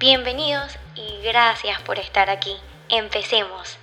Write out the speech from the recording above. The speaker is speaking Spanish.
Bienvenidos y gracias por estar aquí. Empecemos.